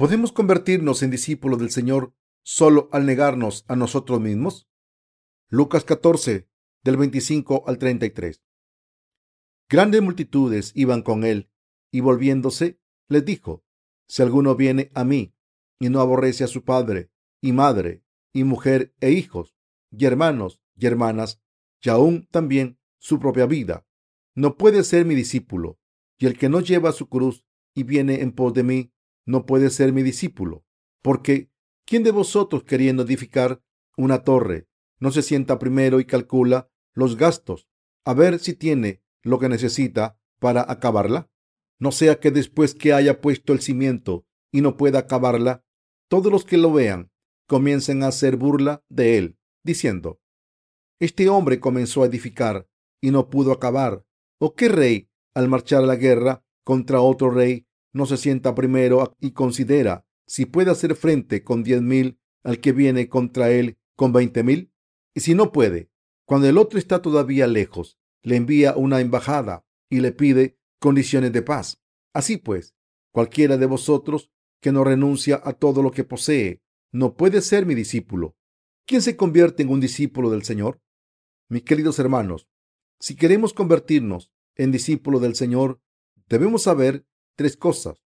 ¿Podemos convertirnos en discípulos del Señor solo al negarnos a nosotros mismos? Lucas 14, del 25 al 33. Grandes multitudes iban con él, y volviéndose, les dijo, Si alguno viene a mí y no aborrece a su padre, y madre, y mujer, e hijos, y hermanos, y hermanas, y aún también su propia vida, no puede ser mi discípulo, y el que no lleva su cruz y viene en pos de mí, no puede ser mi discípulo, porque ¿quién de vosotros queriendo edificar una torre no se sienta primero y calcula los gastos a ver si tiene lo que necesita para acabarla? No sea que después que haya puesto el cimiento y no pueda acabarla, todos los que lo vean comiencen a hacer burla de él, diciendo, este hombre comenzó a edificar y no pudo acabar. ¿O qué rey, al marchar a la guerra contra otro rey, no se sienta primero y considera si puede hacer frente con diez mil al que viene contra él con veinte mil? Y si no puede, cuando el otro está todavía lejos, le envía una embajada y le pide condiciones de paz. Así pues, cualquiera de vosotros que no renuncia a todo lo que posee, no puede ser mi discípulo. ¿Quién se convierte en un discípulo del Señor? Mis queridos hermanos, si queremos convertirnos en discípulos del Señor, debemos saber tres cosas.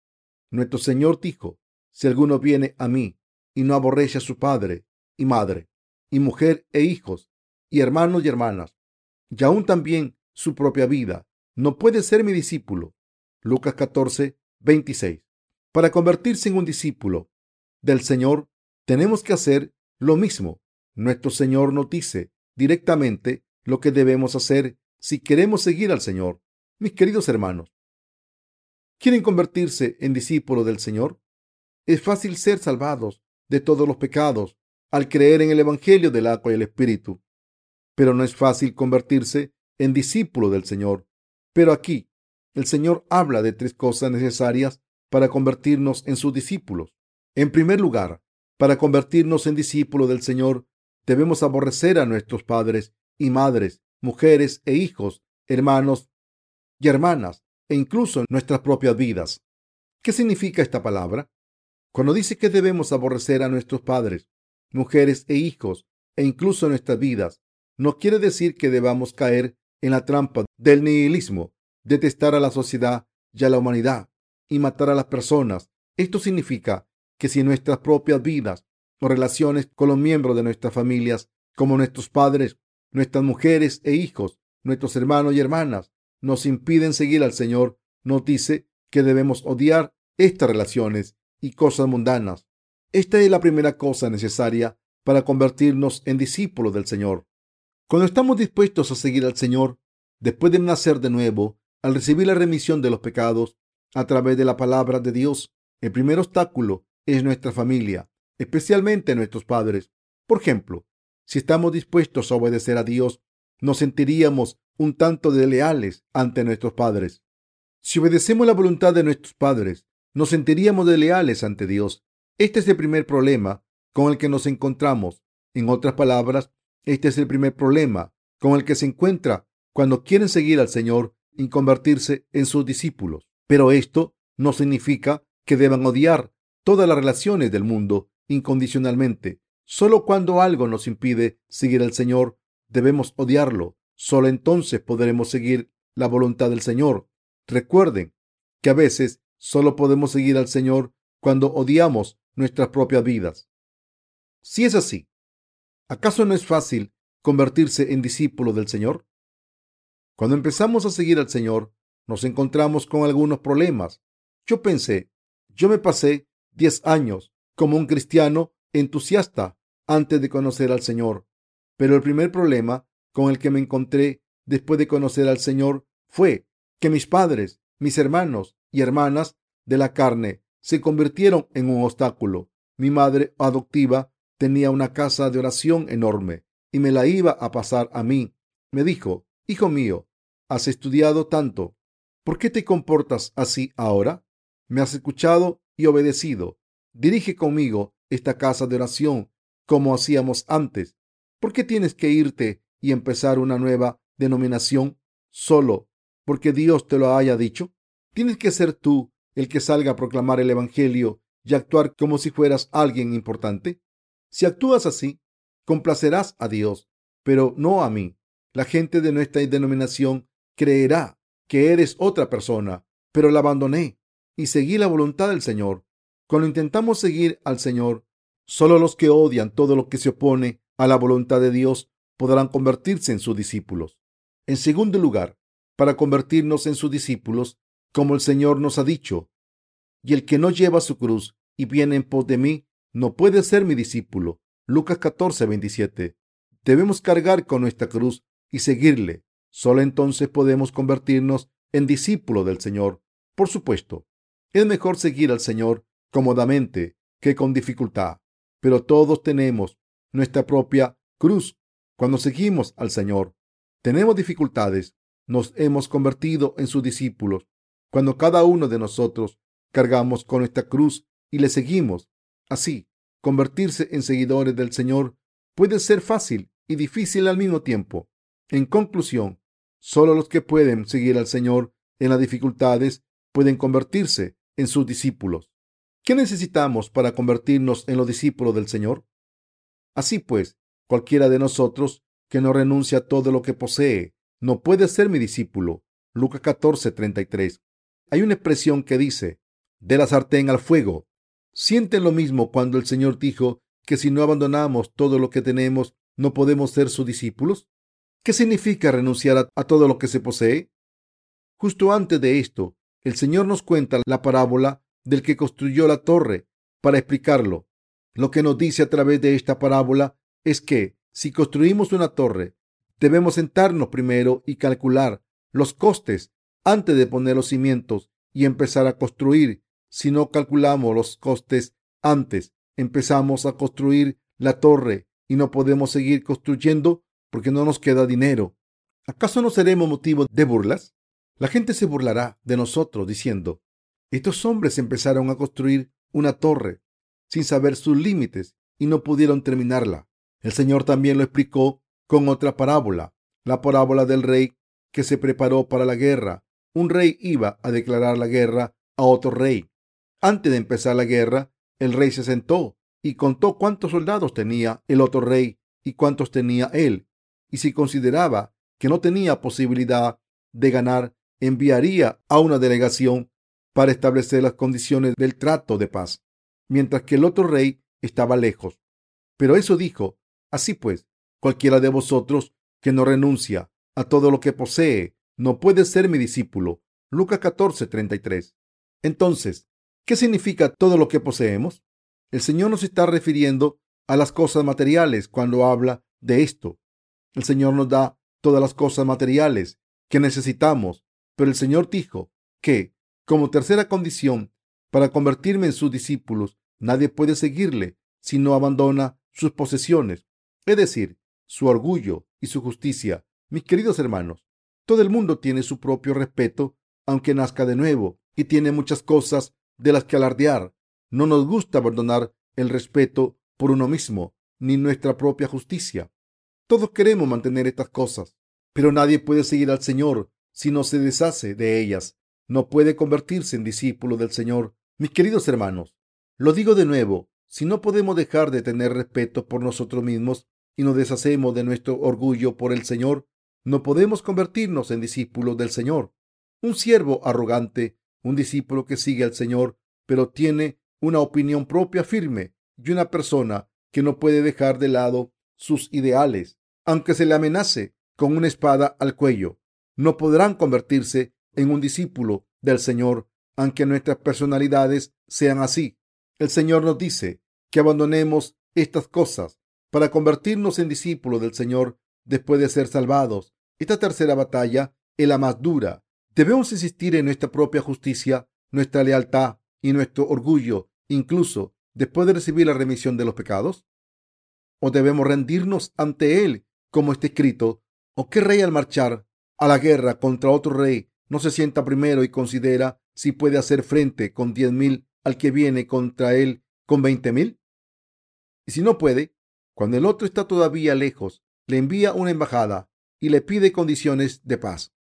Nuestro Señor dijo, si alguno viene a mí y no aborrece a su padre y madre, y mujer e hijos, y hermanos y hermanas, y aún también su propia vida, no puede ser mi discípulo. Lucas 14, 26. Para convertirse en un discípulo del Señor, tenemos que hacer lo mismo. Nuestro Señor nos dice directamente lo que debemos hacer si queremos seguir al Señor. Mis queridos hermanos, ¿quieren convertirse en discípulos del Señor? Es fácil ser salvados de todos los pecados al creer en el Evangelio del agua y el Espíritu. Pero no es fácil convertirse en discípulo del Señor. Pero aquí el Señor habla de tres cosas necesarias para convertirnos en sus discípulos. En primer lugar, para convertirnos en discípulos del Señor, debemos aborrecer a nuestros padres y madres, mujeres e hijos, hermanos y hermanas, e incluso nuestras propias vidas. ¿Qué significa esta palabra? Cuando dice que debemos aborrecer a nuestros padres, mujeres e hijos, e incluso nuestras vidas, no quiere decir que debamos caer en la trampa del nihilismo, detestar a la sociedad y a la humanidad, y matar a las personas. Esto significa que si nuestras propias vidas o relaciones con los miembros de nuestras familias, como nuestros padres, nuestras mujeres e hijos, nuestros hermanos y hermanas, nos impiden seguir al Señor, nos dice que debemos odiar estas relaciones y cosas mundanas. Esta es la primera cosa necesaria para convertirnos en discípulos del Señor. Cuando estamos dispuestos a seguir al Señor, después de nacer de nuevo, al recibir la remisión de los pecados, a través de la palabra de Dios. El primer obstáculo es nuestra familia, especialmente nuestros padres. Por ejemplo, si estamos dispuestos a obedecer a Dios, nos sentiríamos un tanto de leales ante nuestros padres. Si obedecemos la voluntad de nuestros padres, nos sentiríamos de leales ante Dios. Este es el primer problema con el que nos encontramos. En otras palabras, este es el primer problema con el que se encuentra cuando quieren seguir al Señor y convertirse en sus discípulos. Pero esto no significa que deban odiar todas las relaciones del mundo incondicionalmente. Solo cuando algo nos impide seguir al Señor, debemos odiarlo. Solo entonces podremos seguir la voluntad del Señor. Recuerden que a veces solo podemos seguir al Señor cuando odiamos nuestras propias vidas. Si es así, ¿acaso no es fácil convertirse en discípulo del Señor? Cuando empezamos a seguir al Señor, nos encontramos con algunos problemas. Yo pensé, yo me pasé diez años como un cristiano entusiasta antes de conocer al Señor. Pero el primer problema con el que me encontré después de conocer al Señor fue que mis padres, mis hermanos y hermanas de la carne se convirtieron en un obstáculo. Mi madre adoptiva tenía una casa de oración enorme y me la iba a pasar a mí. Me dijo, Hijo mío, has estudiado tanto, ¿Por qué te comportas así ahora? Me has escuchado y obedecido. Dirige conmigo esta casa de oración como hacíamos antes. ¿Por qué tienes que irte y empezar una nueva denominación solo porque Dios te lo haya dicho? Tienes que ser tú el que salga a proclamar el Evangelio y actuar como si fueras alguien importante? Si actúas así, complacerás a Dios, pero no a mí. La gente de nuestra denominación creerá que eres otra persona, pero la abandoné y seguí la voluntad del Señor. Cuando intentamos seguir al Señor, solo los que odian todo lo que se opone a la voluntad de Dios podrán convertirse en sus discípulos. En segundo lugar, para convertirnos en sus discípulos, como el Señor nos ha dicho, y el que no lleva su cruz y viene en pos de mí, no puede ser mi discípulo. Lucas 14, 27. Debemos cargar con nuestra cruz y seguirle. Solo entonces podemos convertirnos en discípulos del Señor. Por supuesto, es mejor seguir al Señor cómodamente que con dificultad, pero todos tenemos nuestra propia cruz cuando seguimos al Señor. Tenemos dificultades, nos hemos convertido en sus discípulos. Cuando cada uno de nosotros cargamos con nuestra cruz y le seguimos. Así, convertirse en seguidores del Señor puede ser fácil y difícil al mismo tiempo. En conclusión, solo los que pueden seguir al Señor en las dificultades pueden convertirse en sus discípulos. ¿Qué necesitamos para convertirnos en los discípulos del Señor? Así pues, cualquiera de nosotros que no renuncia a todo lo que posee no puede ser mi discípulo. Lucas 14, Hay una expresión que dice, de la sartén al fuego. ¿Sienten lo mismo cuando el Señor dijo que si no abandonamos todo lo que tenemos, no podemos ser sus discípulos? ¿Qué significa renunciar a, a todo lo que se posee? Justo antes de esto, el Señor nos cuenta la parábola del que construyó la torre para explicarlo. Lo que nos dice a través de esta parábola es que si construimos una torre, debemos sentarnos primero y calcular los costes antes de poner los cimientos y empezar a construir si no calculamos los costes antes, empezamos a construir la torre y no podemos seguir construyendo porque no nos queda dinero. ¿Acaso no seremos motivo de burlas? La gente se burlará de nosotros diciendo, estos hombres empezaron a construir una torre sin saber sus límites y no pudieron terminarla. El Señor también lo explicó con otra parábola, la parábola del rey que se preparó para la guerra. Un rey iba a declarar la guerra a otro rey antes de empezar la guerra, el rey se sentó y contó cuántos soldados tenía el otro rey y cuántos tenía él. Y si consideraba que no tenía posibilidad de ganar, enviaría a una delegación para establecer las condiciones del trato de paz, mientras que el otro rey estaba lejos. Pero eso dijo, así pues, cualquiera de vosotros que no renuncia a todo lo que posee, no puede ser mi discípulo. Lucas 14, Entonces, ¿Qué significa todo lo que poseemos? El Señor nos está refiriendo a las cosas materiales cuando habla de esto. El Señor nos da todas las cosas materiales que necesitamos, pero el Señor dijo que, como tercera condición, para convertirme en sus discípulos, nadie puede seguirle si no abandona sus posesiones, es decir, su orgullo y su justicia. Mis queridos hermanos, todo el mundo tiene su propio respeto, aunque nazca de nuevo, y tiene muchas cosas de las que alardear. No nos gusta abandonar el respeto por uno mismo, ni nuestra propia justicia. Todos queremos mantener estas cosas, pero nadie puede seguir al Señor si no se deshace de ellas. No puede convertirse en discípulo del Señor. Mis queridos hermanos, lo digo de nuevo, si no podemos dejar de tener respeto por nosotros mismos y nos deshacemos de nuestro orgullo por el Señor, no podemos convertirnos en discípulos del Señor. Un siervo arrogante un discípulo que sigue al Señor, pero tiene una opinión propia firme y una persona que no puede dejar de lado sus ideales, aunque se le amenace con una espada al cuello. No podrán convertirse en un discípulo del Señor, aunque nuestras personalidades sean así. El Señor nos dice que abandonemos estas cosas para convertirnos en discípulos del Señor después de ser salvados. Esta tercera batalla es la más dura Debemos insistir en nuestra propia justicia, nuestra lealtad y nuestro orgullo, incluso después de recibir la remisión de los pecados. ¿O debemos rendirnos ante Él, como está escrito? ¿O qué rey al marchar a la guerra contra otro rey no se sienta primero y considera si puede hacer frente con diez mil al que viene contra él con veinte mil? Y si no puede, cuando el otro está todavía lejos, le envía una embajada y le pide condiciones de paz.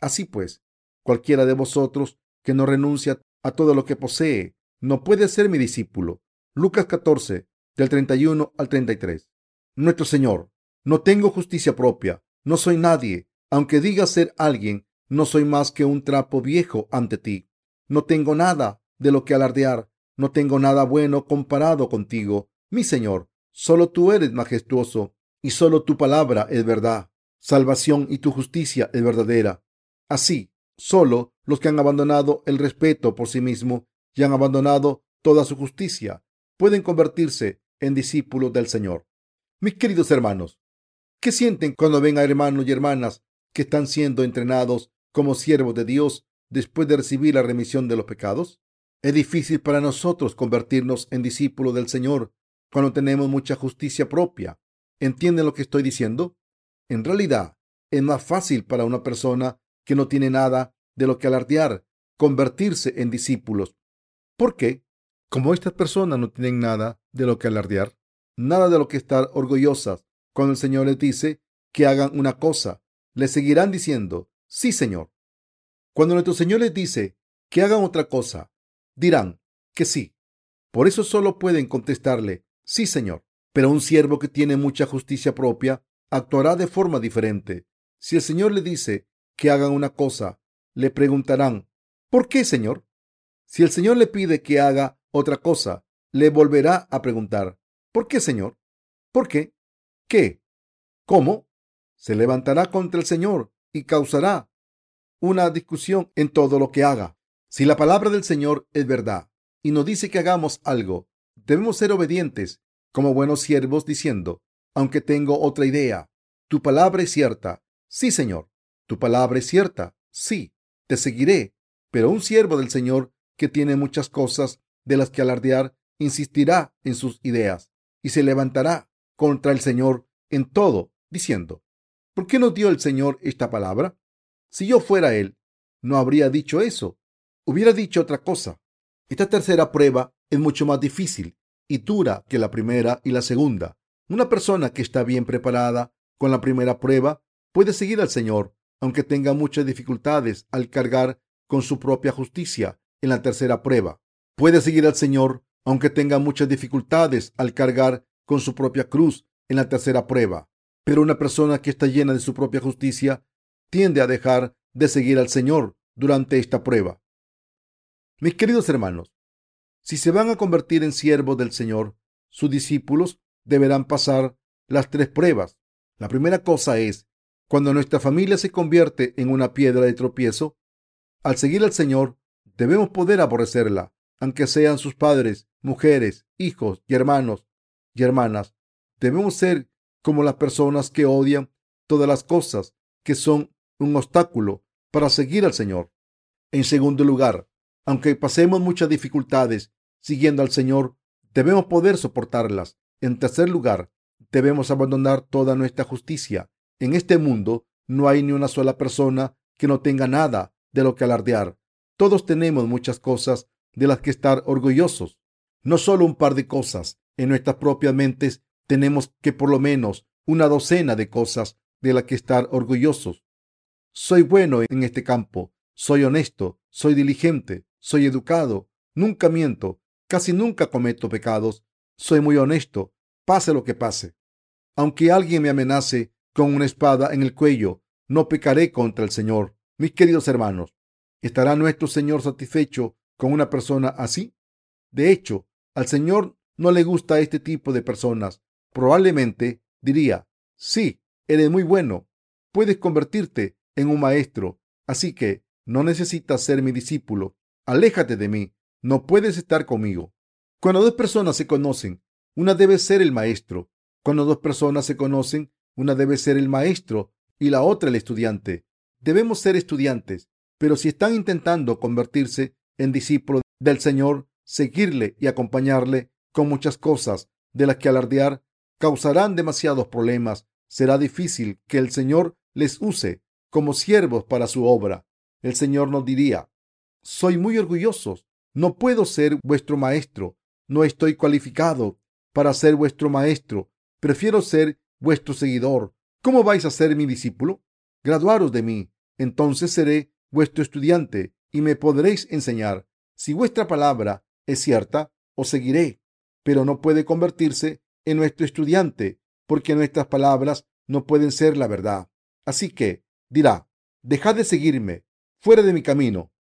Así pues, Cualquiera de vosotros que no renuncia a todo lo que posee no puedes ser mi discípulo. Lucas 14, del 31 al 33. Nuestro Señor, no tengo justicia propia, no soy nadie, aunque diga ser alguien, no soy más que un trapo viejo ante ti. No tengo nada de lo que alardear, no tengo nada bueno comparado contigo, mi Señor. Solo tú eres majestuoso y solo tu palabra es verdad. Salvación y tu justicia es verdadera. Así, solo los que han abandonado el respeto por sí mismo y han abandonado toda su justicia pueden convertirse en discípulos del Señor. Mis queridos hermanos, ¿qué sienten cuando ven a hermanos y hermanas que están siendo entrenados como siervos de Dios después de recibir la remisión de los pecados? Es difícil para nosotros convertirnos en discípulos del Señor cuando tenemos mucha justicia propia. ¿Entienden lo que estoy diciendo? En realidad, es más fácil para una persona que no tiene nada de lo que alardear convertirse en discípulos. ¿Por qué? Como estas personas no tienen nada de lo que alardear, nada de lo que estar orgullosas, cuando el Señor les dice que hagan una cosa, les seguirán diciendo, sí, Señor. Cuando nuestro Señor les dice que hagan otra cosa, dirán que sí. Por eso solo pueden contestarle, sí, Señor. Pero un siervo que tiene mucha justicia propia actuará de forma diferente. Si el Señor le dice que hagan una cosa, le preguntarán, ¿por qué, Señor? Si el Señor le pide que haga otra cosa, le volverá a preguntar, ¿por qué, Señor? ¿Por qué? ¿Qué? ¿Cómo? Se levantará contra el Señor y causará una discusión en todo lo que haga. Si la palabra del Señor es verdad y nos dice que hagamos algo, debemos ser obedientes como buenos siervos diciendo, aunque tengo otra idea, tu palabra es cierta. Sí, Señor, tu palabra es cierta. Sí, te seguiré. Pero un siervo del Señor que tiene muchas cosas de las que alardear insistirá en sus ideas y se levantará contra el Señor en todo, diciendo, ¿por qué nos dio el Señor esta palabra? Si yo fuera Él, no habría dicho eso hubiera dicho otra cosa. Esta tercera prueba es mucho más difícil y dura que la primera y la segunda. Una persona que está bien preparada con la primera prueba puede seguir al Señor, aunque tenga muchas dificultades al cargar con su propia justicia en la tercera prueba. Puede seguir al Señor, aunque tenga muchas dificultades al cargar con su propia cruz en la tercera prueba. Pero una persona que está llena de su propia justicia tiende a dejar de seguir al Señor durante esta prueba. Mis queridos hermanos, si se van a convertir en siervos del Señor, sus discípulos deberán pasar las tres pruebas. La primera cosa es, cuando nuestra familia se convierte en una piedra de tropiezo, al seguir al Señor, debemos poder aborrecerla, aunque sean sus padres, mujeres, hijos y hermanos y hermanas. Debemos ser como las personas que odian todas las cosas que son un obstáculo para seguir al Señor. En segundo lugar, aunque pasemos muchas dificultades siguiendo al Señor, debemos poder soportarlas. En tercer lugar, debemos abandonar toda nuestra justicia. En este mundo no hay ni una sola persona que no tenga nada de lo que alardear. Todos tenemos muchas cosas de las que estar orgullosos. No solo un par de cosas. En nuestras propias mentes tenemos que por lo menos una docena de cosas de las que estar orgullosos. Soy bueno en este campo, soy honesto, soy diligente, soy educado, nunca miento, casi nunca cometo pecados, soy muy honesto, pase lo que pase. Aunque alguien me amenace con una espada en el cuello, no pecaré contra el Señor. Mis queridos hermanos, ¿estará nuestro Señor satisfecho con una persona así? De hecho, al Señor no le gusta este tipo de personas. Probablemente diría, sí, eres muy bueno, puedes convertirte en un maestro, así que no necesitas ser mi discípulo aléjate de mí, no puedes estar conmigo. Cuando dos personas se conocen, una debe ser el maestro. Cuando dos personas se conocen, una debe ser el maestro y la otra el estudiante. Debemos ser estudiantes, pero si están intentando convertirse en discípulos del Señor, seguirle y acompañarle con muchas cosas de las que alardear, causarán demasiados problemas. Será difícil que el Señor les use como siervos para su obra. El Señor nos diría, soy muy orgulloso. No puedo ser vuestro maestro. No estoy cualificado para ser vuestro maestro. Prefiero ser vuestro seguidor. ¿Cómo vais a ser mi discípulo? Graduaros de mí. Entonces seré vuestro estudiante y me podréis enseñar. Si vuestra palabra es cierta, os seguiré, pero no puede convertirse en nuestro estudiante, porque nuestras palabras no pueden ser la verdad. Así que dirá, dejad de seguirme, fuera de mi camino.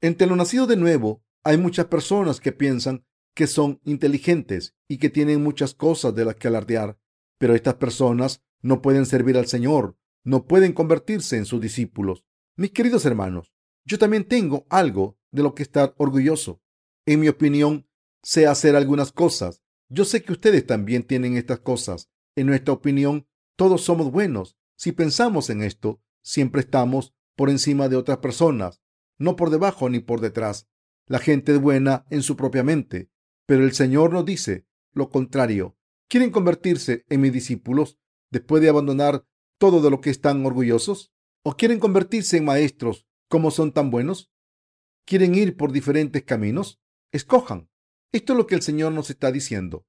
Entre lo nacido de nuevo hay muchas personas que piensan que son inteligentes y que tienen muchas cosas de las que alardear, pero estas personas no pueden servir al Señor, no pueden convertirse en sus discípulos. Mis queridos hermanos, yo también tengo algo de lo que estar orgulloso. En mi opinión, sé hacer algunas cosas. Yo sé que ustedes también tienen estas cosas. En nuestra opinión, todos somos buenos. Si pensamos en esto, siempre estamos por encima de otras personas, no por debajo ni por detrás. La gente es buena en su propia mente, pero el Señor nos dice lo contrario. ¿Quieren convertirse en mis discípulos después de abandonar todo de lo que están orgullosos? ¿O quieren convertirse en maestros como son tan buenos? ¿Quieren ir por diferentes caminos? Escojan. Esto es lo que el Señor nos está diciendo.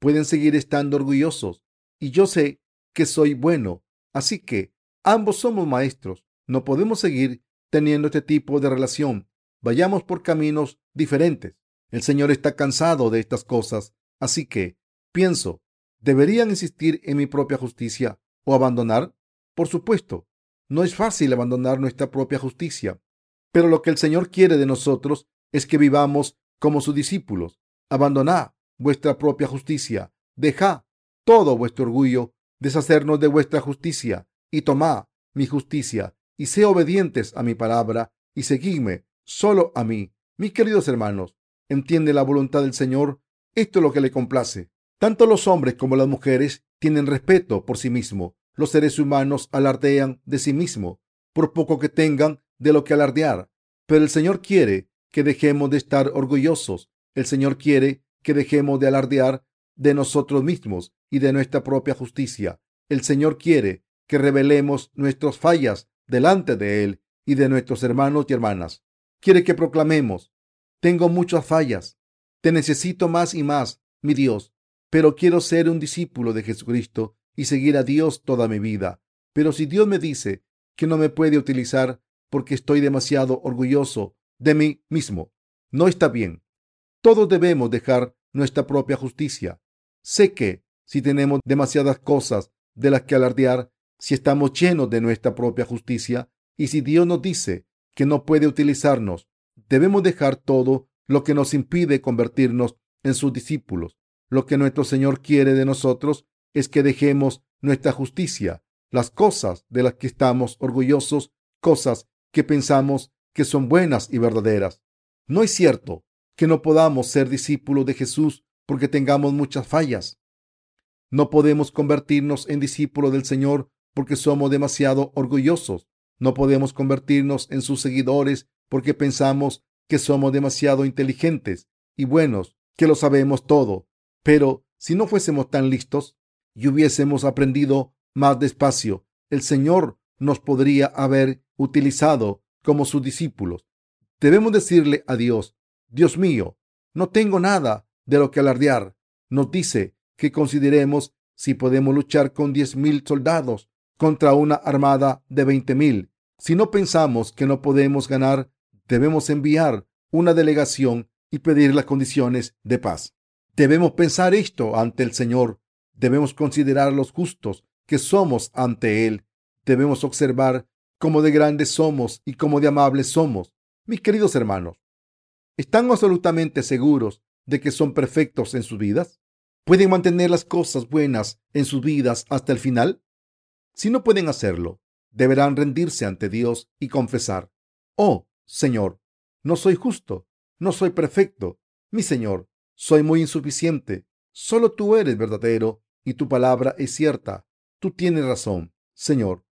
Pueden seguir estando orgullosos y yo sé que soy bueno, así que ambos somos maestros. No podemos seguir teniendo este tipo de relación. Vayamos por caminos diferentes. El Señor está cansado de estas cosas, así que pienso, ¿deberían insistir en mi propia justicia o abandonar? Por supuesto, no es fácil abandonar nuestra propia justicia, pero lo que el Señor quiere de nosotros es que vivamos como sus discípulos. Abandonad vuestra propia justicia, dejad todo vuestro orgullo, deshacernos de vuestra justicia y tomad mi justicia y sé obedientes a mi palabra y seguidme solo a mí. Mis queridos hermanos, entiende la voluntad del Señor. Esto es lo que le complace. Tanto los hombres como las mujeres tienen respeto por sí mismos. Los seres humanos alardean de sí mismos, por poco que tengan de lo que alardear. Pero el Señor quiere que dejemos de estar orgullosos. El Señor quiere que dejemos de alardear de nosotros mismos y de nuestra propia justicia. El Señor quiere que revelemos nuestras fallas delante de Él y de nuestros hermanos y hermanas. Quiere que proclamemos, tengo muchas fallas, te necesito más y más, mi Dios, pero quiero ser un discípulo de Jesucristo y seguir a Dios toda mi vida. Pero si Dios me dice que no me puede utilizar porque estoy demasiado orgulloso de mí mismo, no está bien. Todos debemos dejar nuestra propia justicia. Sé que si tenemos demasiadas cosas de las que alardear, si estamos llenos de nuestra propia justicia y si Dios nos dice que no puede utilizarnos, debemos dejar todo lo que nos impide convertirnos en sus discípulos. Lo que nuestro Señor quiere de nosotros es que dejemos nuestra justicia, las cosas de las que estamos orgullosos, cosas que pensamos que son buenas y verdaderas. No es cierto que no podamos ser discípulos de Jesús porque tengamos muchas fallas. No podemos convertirnos en discípulos del Señor porque somos demasiado orgullosos. No podemos convertirnos en sus seguidores porque pensamos que somos demasiado inteligentes y buenos, que lo sabemos todo. Pero si no fuésemos tan listos y hubiésemos aprendido más despacio, el Señor nos podría haber utilizado como sus discípulos. Debemos decirle a Dios, Dios mío, no tengo nada de lo que alardear. Nos dice que consideremos si podemos luchar con diez mil soldados contra una armada de veinte mil. Si no pensamos que no podemos ganar, debemos enviar una delegación y pedir las condiciones de paz. Debemos pensar esto ante el Señor. Debemos considerar los justos que somos ante Él. Debemos observar cómo de grandes somos y cómo de amables somos. Mis queridos hermanos, ¿están absolutamente seguros de que son perfectos en sus vidas? ¿Pueden mantener las cosas buenas en sus vidas hasta el final? Si no pueden hacerlo, deberán rendirse ante Dios y confesar, Oh, Señor, no soy justo, no soy perfecto, mi Señor, soy muy insuficiente, solo tú eres verdadero y tu palabra es cierta. Tú tienes razón, Señor,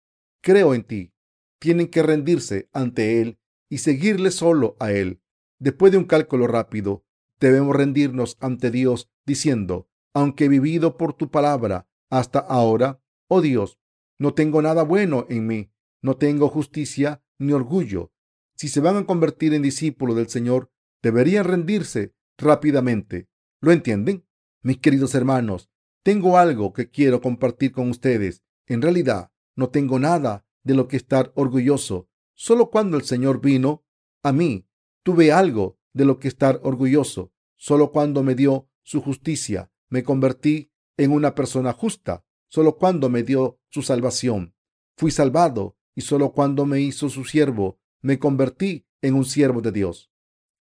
creo en ti. Tienen que rendirse ante Él y seguirle solo a Él. Después de un cálculo rápido, debemos rendirnos ante Dios diciendo, aunque he vivido por tu palabra hasta ahora, oh Dios, no tengo nada bueno en mí, no tengo justicia ni orgullo. Si se van a convertir en discípulos del Señor, deberían rendirse rápidamente. ¿Lo entienden? Mis queridos hermanos, tengo algo que quiero compartir con ustedes. En realidad, no tengo nada de lo que estar orgulloso. Solo cuando el Señor vino a mí, tuve algo de lo que estar orgulloso. solo cuando me dio su justicia. Me convertí en una persona justa, solo cuando me dio su salvación. Fui salvado y solo cuando me hizo su siervo, me convertí en un siervo de Dios.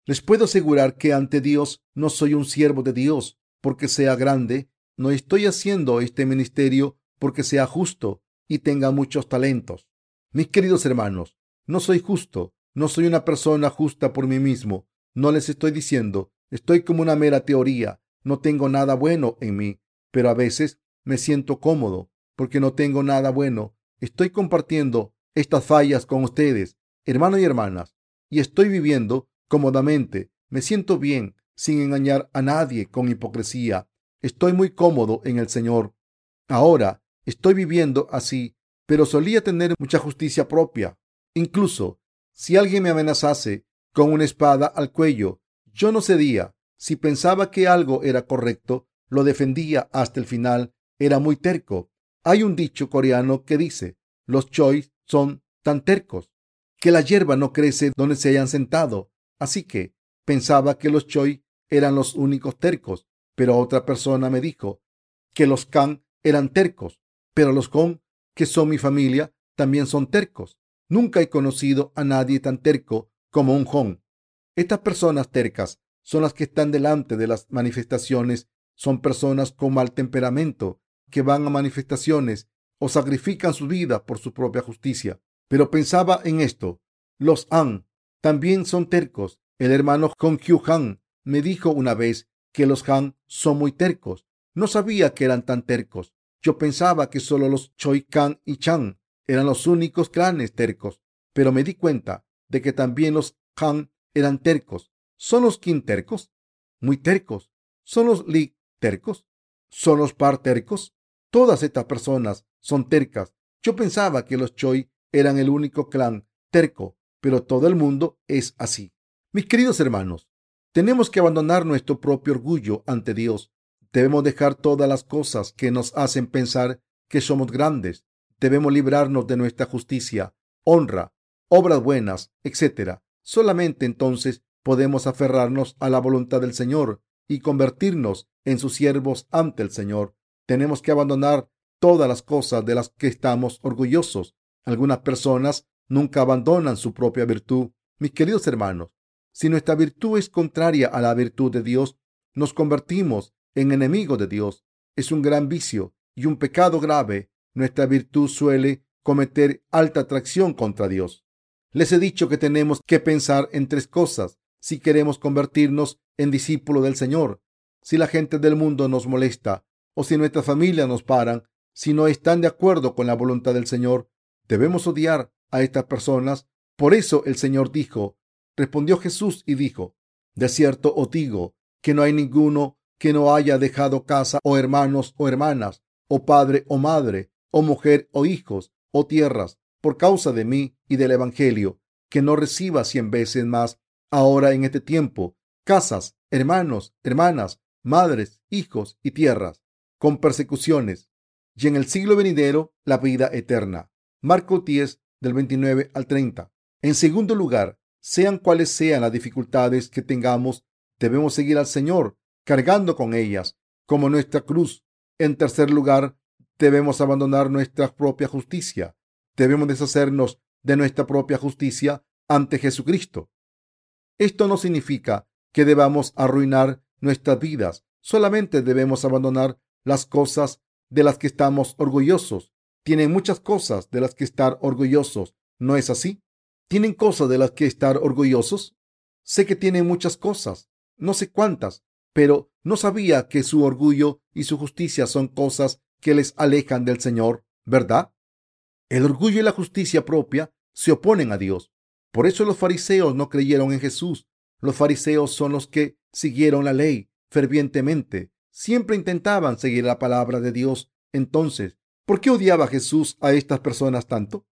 Les puedo asegurar que ante Dios no soy un siervo de Dios porque sea grande, no estoy haciendo este ministerio porque sea justo y tenga muchos talentos. Mis queridos hermanos, no soy justo, no soy una persona justa por mí mismo. No les estoy diciendo, estoy como una mera teoría, no tengo nada bueno en mí, pero a veces me siento cómodo porque no tengo nada bueno. Estoy compartiendo estas fallas con ustedes, hermanos y hermanas, y estoy viviendo cómodamente. Me siento bien, sin engañar a nadie con hipocresía. Estoy muy cómodo en el Señor. Ahora estoy viviendo así pero solía tener mucha justicia propia. Incluso si alguien me amenazase con una espada al cuello, yo no cedía. Si pensaba que algo era correcto, lo defendía hasta el final. Era muy terco. Hay un dicho coreano que dice, los chois son tan tercos que la hierba no crece donde se hayan sentado. Así que pensaba que los choi eran los únicos tercos, pero otra persona me dijo que los kan eran tercos, pero los con que son mi familia también son tercos. Nunca he conocido a nadie tan terco como un Hong. Estas personas tercas son las que están delante de las manifestaciones. Son personas con mal temperamento que van a manifestaciones o sacrifican su vida por su propia justicia. Pero pensaba en esto. Los Han también son tercos. El hermano Hong Kyu Han me dijo una vez que los Han son muy tercos. No sabía que eran tan tercos. Yo pensaba que solo los Choi Kan y Chan eran los únicos clanes tercos, pero me di cuenta de que también los Han eran tercos. ¿Son los Kim tercos? Muy tercos. ¿Son los Li tercos? ¿Son los Par tercos? Todas estas personas son tercas. Yo pensaba que los Choi eran el único clan terco, pero todo el mundo es así. Mis queridos hermanos, tenemos que abandonar nuestro propio orgullo ante Dios Debemos dejar todas las cosas que nos hacen pensar que somos grandes. Debemos librarnos de nuestra justicia, honra, obras buenas, etc. Solamente entonces podemos aferrarnos a la voluntad del Señor y convertirnos en sus siervos ante el Señor. Tenemos que abandonar todas las cosas de las que estamos orgullosos. Algunas personas nunca abandonan su propia virtud. Mis queridos hermanos, si nuestra virtud es contraria a la virtud de Dios, nos convertimos en enemigo de Dios. Es un gran vicio y un pecado grave. Nuestra virtud suele cometer alta atracción contra Dios. Les he dicho que tenemos que pensar en tres cosas si queremos convertirnos en discípulos del Señor. Si la gente del mundo nos molesta o si nuestra familia nos paran, si no están de acuerdo con la voluntad del Señor, debemos odiar a estas personas. Por eso el Señor dijo, respondió Jesús y dijo, de cierto os digo que no hay ninguno que no haya dejado casa o hermanos o hermanas, o padre o madre, o mujer o hijos, o tierras, por causa de mí y del Evangelio, que no reciba cien veces más ahora en este tiempo, casas, hermanos, hermanas, madres, hijos y tierras, con persecuciones, y en el siglo venidero la vida eterna. Marco 10, del 29 al 30. En segundo lugar, sean cuales sean las dificultades que tengamos, debemos seguir al Señor cargando con ellas como nuestra cruz. En tercer lugar, debemos abandonar nuestra propia justicia. Debemos deshacernos de nuestra propia justicia ante Jesucristo. Esto no significa que debamos arruinar nuestras vidas. Solamente debemos abandonar las cosas de las que estamos orgullosos. Tienen muchas cosas de las que estar orgullosos. ¿No es así? ¿Tienen cosas de las que estar orgullosos? Sé que tienen muchas cosas. No sé cuántas, pero no sabía que su orgullo y su justicia son cosas que les alejan del Señor, ¿verdad? El orgullo y la justicia propia se oponen a Dios. Por eso los fariseos no creyeron en Jesús. Los fariseos son los que siguieron la ley fervientemente. Siempre intentaban seguir la palabra de Dios. Entonces, ¿por qué odiaba Jesús a estas personas tanto?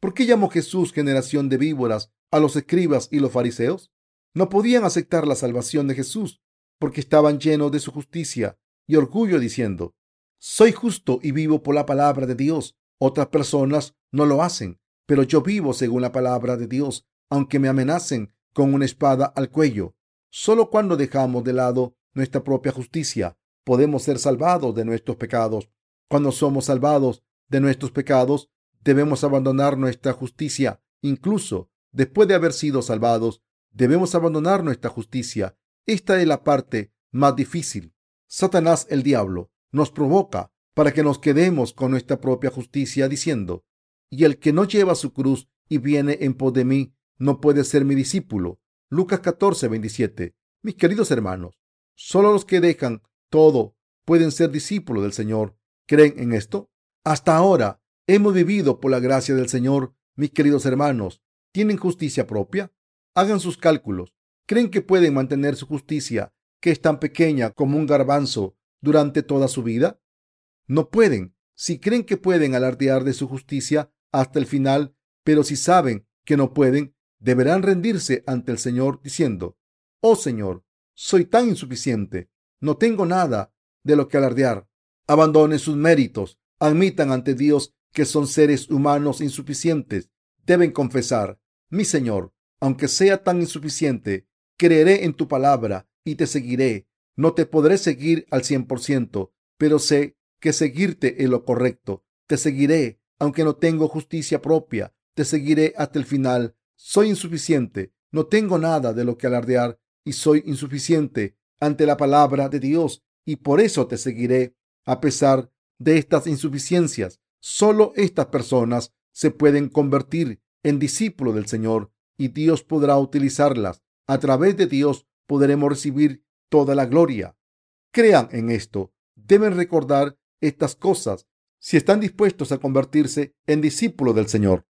¿Por qué llamó Jesús generación de víboras a los escribas y los fariseos? No podían aceptar la salvación de Jesús porque estaban llenos de su justicia y orgullo diciendo, soy justo y vivo por la palabra de Dios. Otras personas no lo hacen, pero yo vivo según la palabra de Dios, aunque me amenacen con una espada al cuello. Solo cuando dejamos de lado nuestra propia justicia podemos ser salvados de nuestros pecados. Cuando somos salvados de nuestros pecados, debemos abandonar nuestra justicia. Incluso después de haber sido salvados, debemos abandonar nuestra justicia. Esta es la parte más difícil. Satanás, el diablo, nos provoca para que nos quedemos con nuestra propia justicia, diciendo, y el que no lleva su cruz y viene en pos de mí, no puede ser mi discípulo. Lucas 14, 27. Mis queridos hermanos, solo los que dejan todo pueden ser discípulos del Señor. ¿Creen en esto? Hasta ahora hemos vivido por la gracia del Señor. Mis queridos hermanos, ¿tienen justicia propia? Hagan sus cálculos. ¿Creen que pueden mantener su justicia, que es tan pequeña como un garbanzo, durante toda su vida? No pueden. Si creen que pueden alardear de su justicia hasta el final, pero si saben que no pueden, deberán rendirse ante el Señor diciendo, Oh Señor, soy tan insuficiente, no tengo nada de lo que alardear. Abandonen sus méritos, admitan ante Dios que son seres humanos insuficientes. Deben confesar, mi Señor, aunque sea tan insuficiente, creeré en tu palabra y te seguiré. No te podré seguir al cien por ciento, pero sé que seguirte es lo correcto. Te seguiré, aunque no tengo justicia propia. Te seguiré hasta el final. Soy insuficiente, no tengo nada de lo que alardear y soy insuficiente ante la palabra de Dios y por eso te seguiré a pesar de estas insuficiencias. Solo estas personas se pueden convertir en discípulos del Señor y Dios podrá utilizarlas. A través de Dios podremos recibir toda la gloria. Crean en esto. Deben recordar estas cosas si están dispuestos a convertirse en discípulos del Señor.